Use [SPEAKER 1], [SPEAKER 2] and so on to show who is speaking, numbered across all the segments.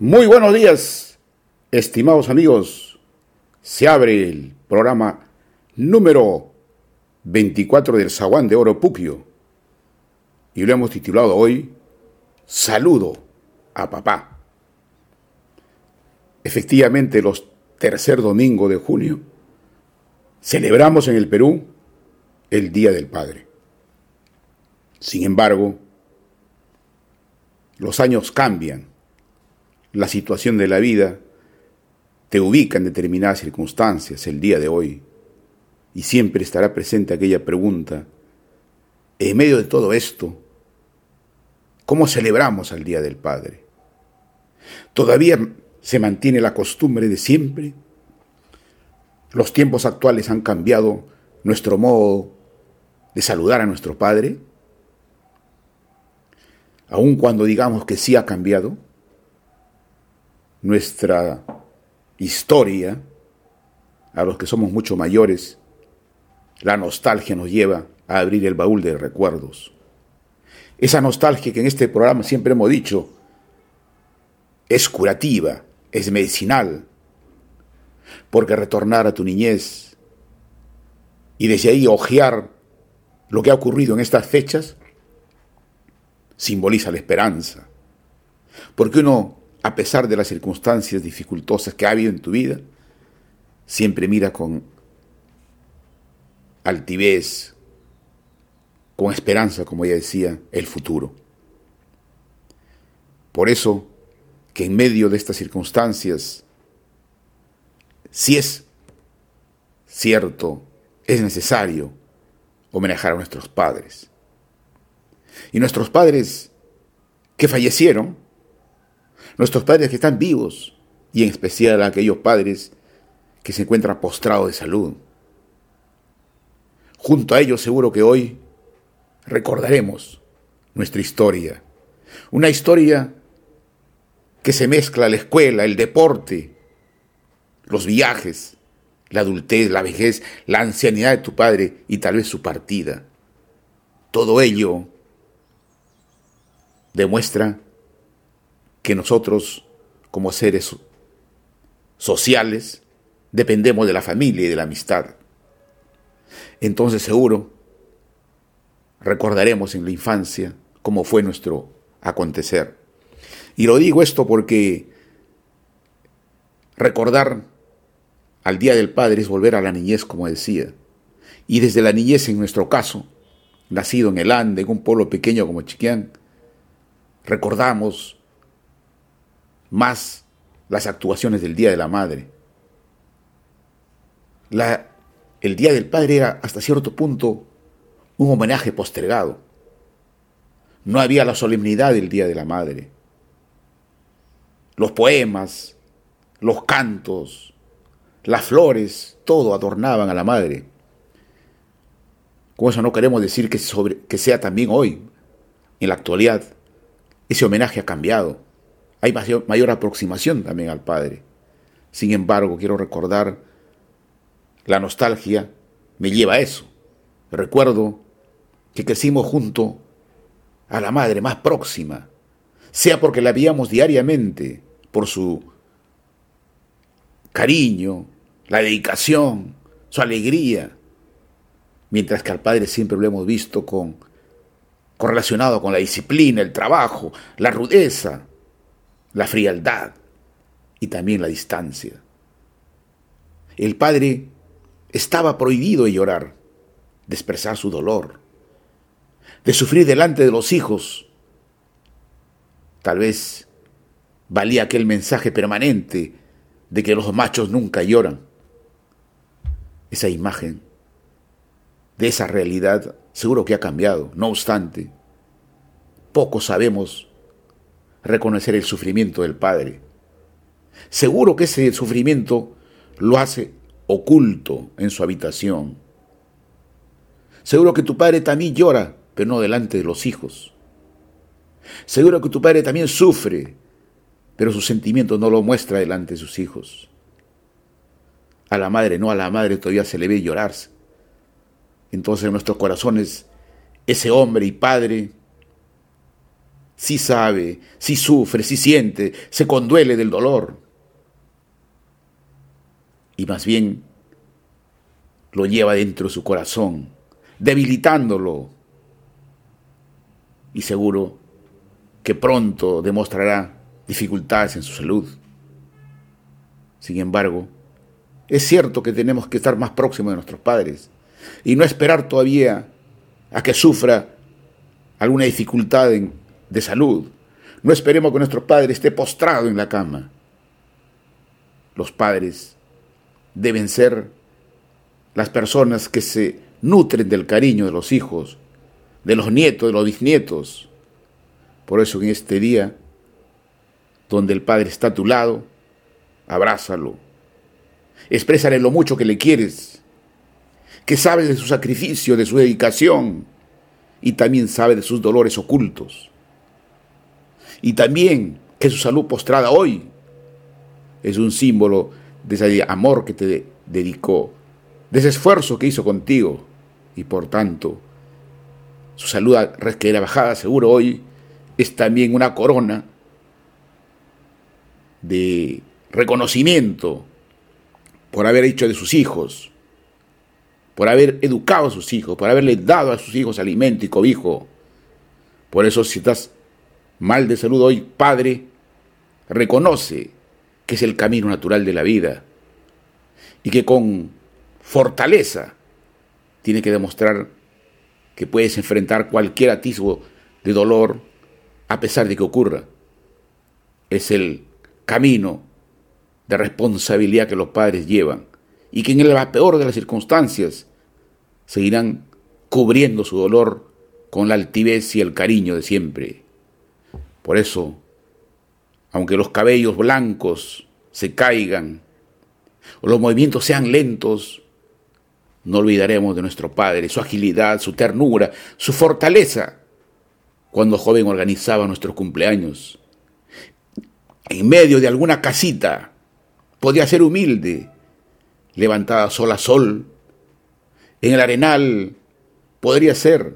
[SPEAKER 1] Muy buenos días, estimados amigos. Se abre el programa número 24 del Zaguán de Oro Pupio y lo hemos titulado hoy Saludo a papá. Efectivamente, los tercer domingo de junio celebramos en el Perú el Día del Padre. Sin embargo, los años cambian la situación de la vida te ubica en determinadas circunstancias el día de hoy y siempre estará presente aquella pregunta, en medio de todo esto, ¿cómo celebramos al Día del Padre? ¿Todavía se mantiene la costumbre de siempre? ¿Los tiempos actuales han cambiado nuestro modo de saludar a nuestro Padre? Aun cuando digamos que sí ha cambiado, nuestra historia, a los que somos mucho mayores, la nostalgia nos lleva a abrir el baúl de recuerdos. Esa nostalgia que en este programa siempre hemos dicho es curativa, es medicinal, porque retornar a tu niñez y desde ahí ojear lo que ha ocurrido en estas fechas simboliza la esperanza, porque uno a pesar de las circunstancias dificultosas que ha habido en tu vida, siempre mira con altivez, con esperanza, como ella decía, el futuro. Por eso que en medio de estas circunstancias, si es cierto, es necesario homenajear a nuestros padres. Y nuestros padres que fallecieron, nuestros padres que están vivos y en especial a aquellos padres que se encuentran postrados de salud. Junto a ellos seguro que hoy recordaremos nuestra historia, una historia que se mezcla la escuela, el deporte, los viajes, la adultez, la vejez, la ancianidad de tu padre y tal vez su partida. Todo ello demuestra que nosotros, como seres sociales, dependemos de la familia y de la amistad. Entonces seguro recordaremos en la infancia cómo fue nuestro acontecer. Y lo digo esto porque recordar al Día del Padre es volver a la niñez, como decía. Y desde la niñez, en nuestro caso, nacido en el Ande, en un pueblo pequeño como Chiquián, recordamos más las actuaciones del Día de la Madre. La, el Día del Padre era hasta cierto punto un homenaje postergado. No había la solemnidad del Día de la Madre. Los poemas, los cantos, las flores, todo adornaban a la Madre. Con eso no queremos decir que, sobre, que sea también hoy, en la actualidad. Ese homenaje ha cambiado hay mayor, aproximación también al Padre. Sin embargo, quiero recordar, la nostalgia me lleva a eso. Recuerdo que crecimos junto a la madre más próxima, sea porque la veíamos diariamente por su cariño, la dedicación, su alegría, mientras que al padre siempre lo hemos visto con correlacionado con la disciplina, el trabajo, la rudeza, la frialdad y también la distancia. El padre estaba prohibido de llorar, de expresar su dolor, de sufrir delante de los hijos. Tal vez valía aquel mensaje permanente de que los machos nunca lloran. Esa imagen de esa realidad seguro que ha cambiado. No obstante, poco sabemos reconocer el sufrimiento del Padre. Seguro que ese sufrimiento lo hace oculto en su habitación. Seguro que tu padre también llora, pero no delante de los hijos. Seguro que tu padre también sufre, pero su sentimiento no lo muestra delante de sus hijos. A la madre, no a la madre todavía se le ve llorar. Entonces en nuestros corazones, ese hombre y padre sí sabe, sí sufre, sí siente, se conduele del dolor. Y más bien lo lleva dentro de su corazón, debilitándolo. Y seguro que pronto demostrará dificultades en su salud. Sin embargo, es cierto que tenemos que estar más próximos de nuestros padres y no esperar todavía a que sufra alguna dificultad de salud. No esperemos que nuestro padre esté postrado en la cama. Los padres deben ser las personas que se nutren del cariño de los hijos, de los nietos, de los bisnietos. Por eso en este día, donde el Padre está a tu lado, abrázalo. Exprésale lo mucho que le quieres, que sabes de su sacrificio, de su dedicación, y también sabe de sus dolores ocultos. Y también que su salud postrada hoy es un símbolo de ese amor que te dedicó, de ese esfuerzo que hizo contigo, y por tanto, su salud que era bajada seguro hoy es también una corona de reconocimiento por haber hecho de sus hijos, por haber educado a sus hijos, por haberle dado a sus hijos alimento y cobijo. Por eso si estás mal de salud hoy, Padre, reconoce que es el camino natural de la vida y que con fortaleza tiene que demostrar que puedes enfrentar cualquier atisbo de dolor a pesar de que ocurra. Es el camino de responsabilidad que los padres llevan y que en la peor de las circunstancias seguirán cubriendo su dolor con la altivez y el cariño de siempre. Por eso, aunque los cabellos blancos se caigan o los movimientos sean lentos, no olvidaremos de nuestro Padre, su agilidad, su ternura, su fortaleza, cuando joven organizaba nuestros cumpleaños. En medio de alguna casita, podía ser humilde, levantada sol a sol, en el arenal podría ser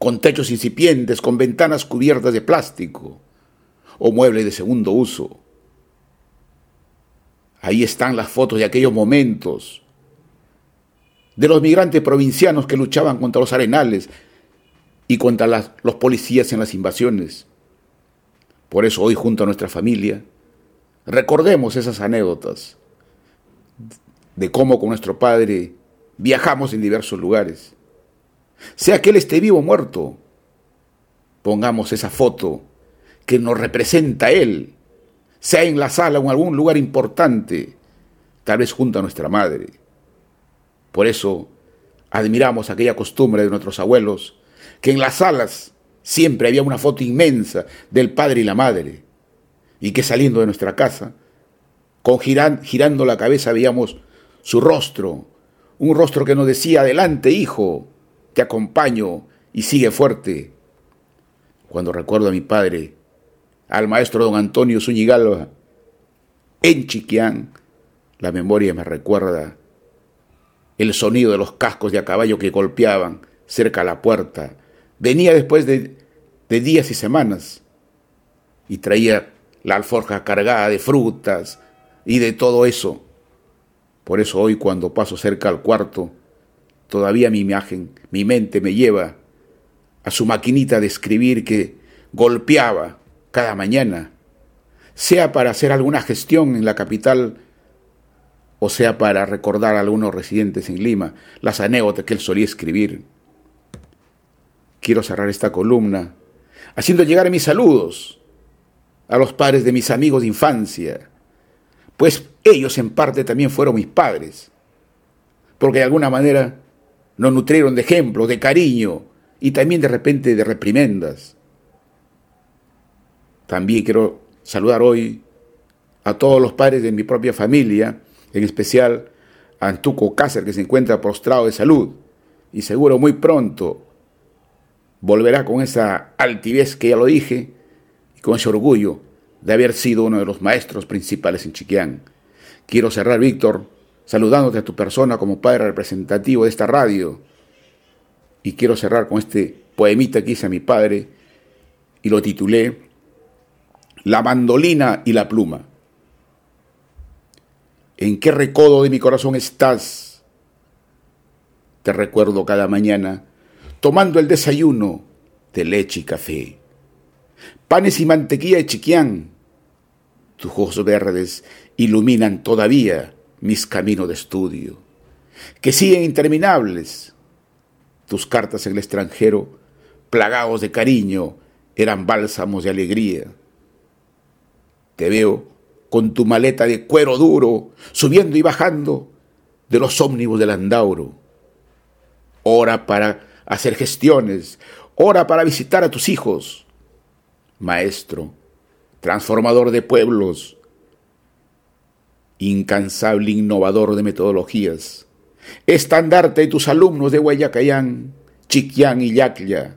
[SPEAKER 1] con techos incipientes, con ventanas cubiertas de plástico o muebles de segundo uso. Ahí están las fotos de aquellos momentos, de los migrantes provincianos que luchaban contra los arenales y contra los policías en las invasiones. Por eso hoy junto a nuestra familia recordemos esas anécdotas de cómo con nuestro Padre viajamos en diversos lugares. Sea que Él esté vivo o muerto, pongamos esa foto que nos representa a Él, sea en la sala o en algún lugar importante, tal vez junto a nuestra madre. Por eso admiramos aquella costumbre de nuestros abuelos, que en las salas siempre había una foto inmensa del padre y la madre, y que saliendo de nuestra casa, con girando la cabeza veíamos su rostro, un rostro que nos decía, adelante hijo, te acompaño y sigue fuerte. Cuando recuerdo a mi padre, al maestro don Antonio Zúñigalba, en Chiquián, la memoria me recuerda el sonido de los cascos de a caballo que golpeaban cerca a la puerta. Venía después de, de días y semanas y traía la alforja cargada de frutas y de todo eso por eso hoy cuando paso cerca al cuarto, todavía mi imagen, mi mente me lleva a su maquinita de escribir que golpeaba cada mañana, sea para hacer alguna gestión en la capital o sea para recordar a algunos residentes en Lima las anécdotas que él solía escribir. Quiero cerrar esta columna haciendo llegar mis saludos a los padres de mis amigos de infancia, pues ellos en parte también fueron mis padres, porque de alguna manera nos nutrieron de ejemplos, de cariño y también de repente de reprimendas. También quiero saludar hoy a todos los padres de mi propia familia, en especial a Antuco Cáceres, que se encuentra postrado de salud y seguro muy pronto volverá con esa altivez que ya lo dije y con ese orgullo de haber sido uno de los maestros principales en Chiquián. Quiero cerrar, Víctor, saludándote a tu persona como padre representativo de esta radio. Y quiero cerrar con este poemita que hice a mi padre y lo titulé La mandolina y la pluma. ¿En qué recodo de mi corazón estás? Te recuerdo cada mañana tomando el desayuno de leche y café. Panes y mantequilla de chiquián. Tus ojos verdes iluminan todavía mis caminos de estudio, que siguen interminables. Tus cartas en el extranjero, plagados de cariño, eran bálsamos de alegría. Te veo con tu maleta de cuero duro, subiendo y bajando de los ómnibus del Andauro. Hora para hacer gestiones, hora para visitar a tus hijos. Maestro, transformador de pueblos, incansable innovador de metodologías, estandarte de tus alumnos de Guayacayán, Chiquián y Yaclia.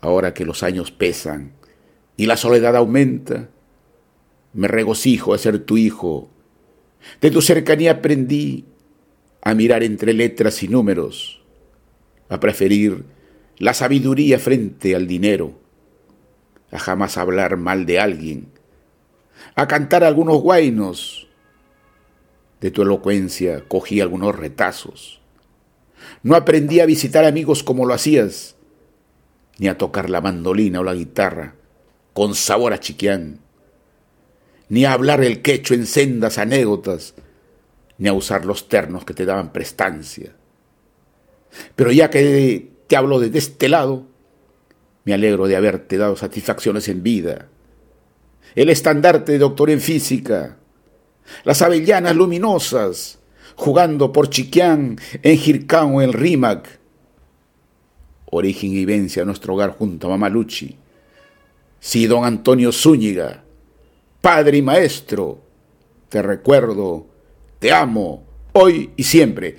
[SPEAKER 1] Ahora que los años pesan y la soledad aumenta, me regocijo de ser tu hijo. De tu cercanía aprendí a mirar entre letras y números, a preferir la sabiduría frente al dinero, a jamás hablar mal de alguien, a cantar algunos guainos. De tu elocuencia cogí algunos retazos. No aprendí a visitar amigos como lo hacías, ni a tocar la mandolina o la guitarra con sabor a chiquián ni a hablar el quecho en sendas anécdotas, ni a usar los ternos que te daban prestancia. Pero ya que te hablo de este lado, me alegro de haberte dado satisfacciones en vida. El estandarte de doctor en física, las avellanas luminosas, jugando por Chiquián, en Jircán o en Rímac. Origen y vivencia nuestro hogar junto a Mamaluchi. Sí, don Antonio Zúñiga, Padre y Maestro, te recuerdo, te amo, hoy y siempre.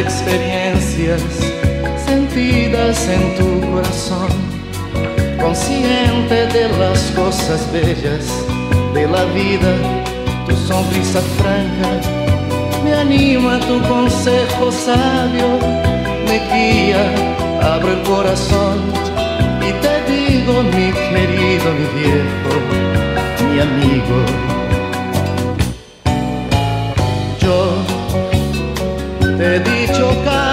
[SPEAKER 2] Experiencias sentidas en tu corazón, consciente de las cosas bellas de la vida, tu sonrisa franca me anima tu consejo sabio, me guía, abre el corazón y te digo mi querido, mi viejo, mi amigo Te he dicho casi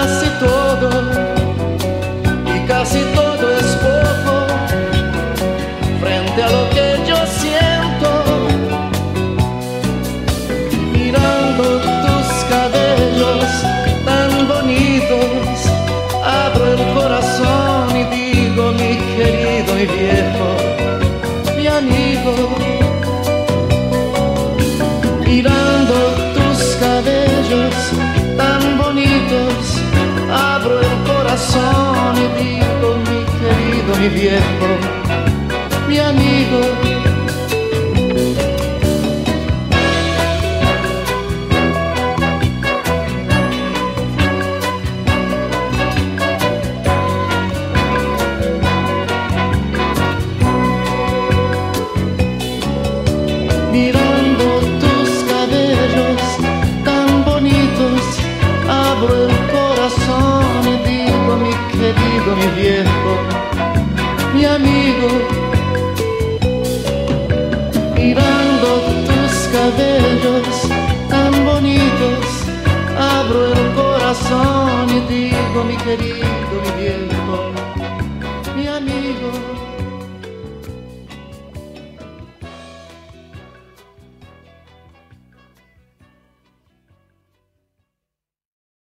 [SPEAKER 2] corazón y digo mi querido, mi viejo, mi amigo corazón y digo, mi querido, mi viejo.